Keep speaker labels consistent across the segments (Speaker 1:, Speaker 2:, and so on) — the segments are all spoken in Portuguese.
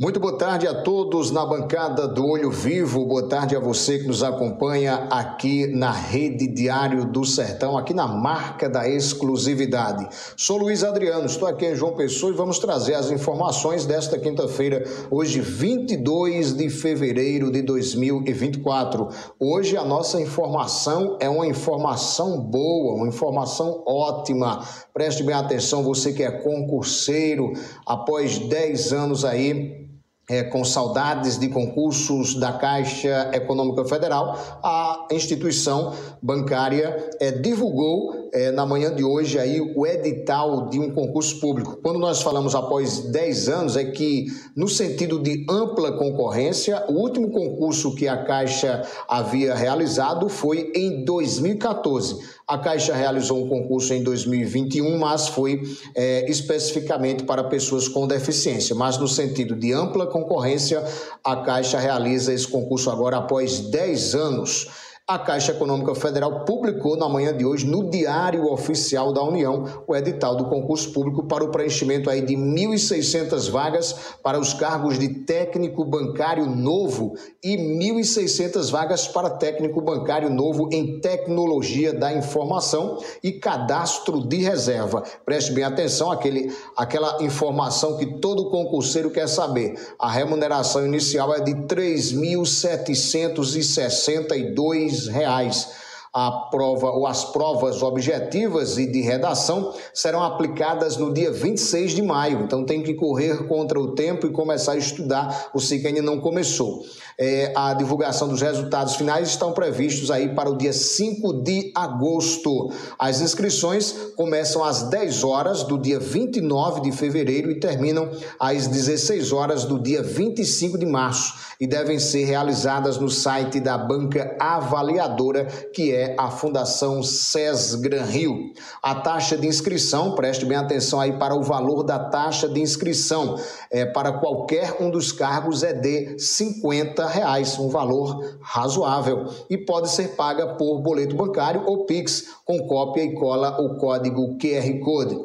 Speaker 1: Muito boa tarde a todos na bancada do Olho Vivo. Boa tarde a você que nos acompanha aqui na Rede Diário do Sertão, aqui na marca da exclusividade. Sou Luiz Adriano, estou aqui em João Pessoa e vamos trazer as informações desta quinta-feira, hoje 22 de fevereiro de 2024. Hoje a nossa informação é uma informação boa, uma informação ótima. Preste bem atenção, você que é concurseiro, após 10 anos aí é, com saudades de concursos da Caixa Econômica Federal, a instituição bancária é, divulgou é, na manhã de hoje aí o edital de um concurso público. Quando nós falamos após 10 anos, é que no sentido de ampla concorrência, o último concurso que a Caixa havia realizado foi em 2014. A Caixa realizou um concurso em 2021, mas foi é, especificamente para pessoas com deficiência. Mas no sentido de ampla concorrência, a Caixa realiza esse concurso agora após 10 anos. A Caixa Econômica Federal publicou na manhã de hoje, no Diário Oficial da União, o edital do concurso público para o preenchimento aí de 1.600 vagas para os cargos de técnico bancário novo e 1.600 vagas para técnico bancário novo em tecnologia da informação e cadastro de reserva. Preste bem atenção aquele, aquela informação que todo concurseiro quer saber. A remuneração inicial é de R$ 3.762 reais. A prova ou as provas objetivas e de redação serão aplicadas no dia 26 de maio, então tem que correr contra o tempo e começar a estudar, o que ainda não começou. É, a divulgação dos resultados finais estão previstos aí para o dia 5 de agosto. As inscrições começam às 10 horas do dia 29 de fevereiro e terminam às 16 horas do dia 25 de março e devem ser realizadas no site da banca avaliadora, que é a Fundação SESGRAN Rio. A taxa de inscrição, preste bem atenção aí para o valor da taxa de inscrição, é, para qualquer um dos cargos é de 50 reais, um valor razoável, e pode ser paga por boleto bancário ou Pix, com cópia e cola o código QR Code.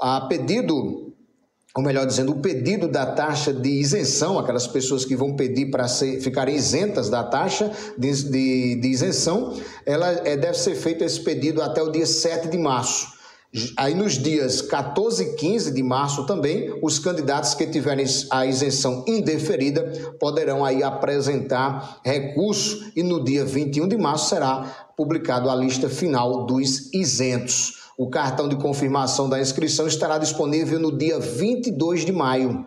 Speaker 1: A pedido ou melhor dizendo, o pedido da taxa de isenção, aquelas pessoas que vão pedir para ficarem isentas da taxa de, de, de isenção, ela é, deve ser feito esse pedido até o dia 7 de março. Aí nos dias 14 e 15 de março também, os candidatos que tiverem a isenção indeferida poderão aí apresentar recurso e no dia 21 de março será publicado a lista final dos isentos. O cartão de confirmação da inscrição estará disponível no dia 22 de maio.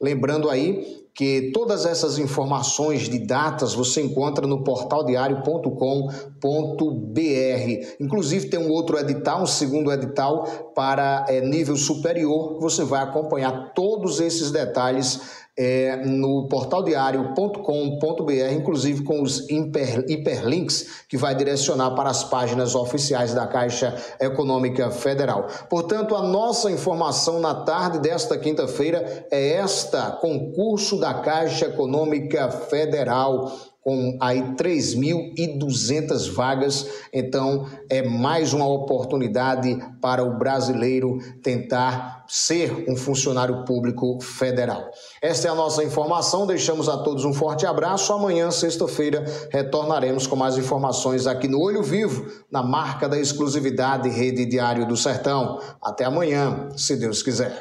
Speaker 1: Lembrando aí que todas essas informações de datas você encontra no portaldiario.com.br. Inclusive tem um outro edital, um segundo edital para é, nível superior. Você vai acompanhar todos esses detalhes é, no portaldiario.com.br, inclusive com os hiper, hiperlinks que vai direcionar para as páginas oficiais da Caixa Econômica Federal. Portanto, a nossa informação na tarde desta quinta-feira é esta: concurso da Caixa Econômica Federal com aí 3.200 vagas. Então, é mais uma oportunidade para o brasileiro tentar ser um funcionário público federal. Esta é a nossa informação. Deixamos a todos um forte abraço. Amanhã, sexta-feira, retornaremos com mais informações aqui no Olho Vivo, na marca da exclusividade Rede Diário do Sertão. Até amanhã, se Deus quiser.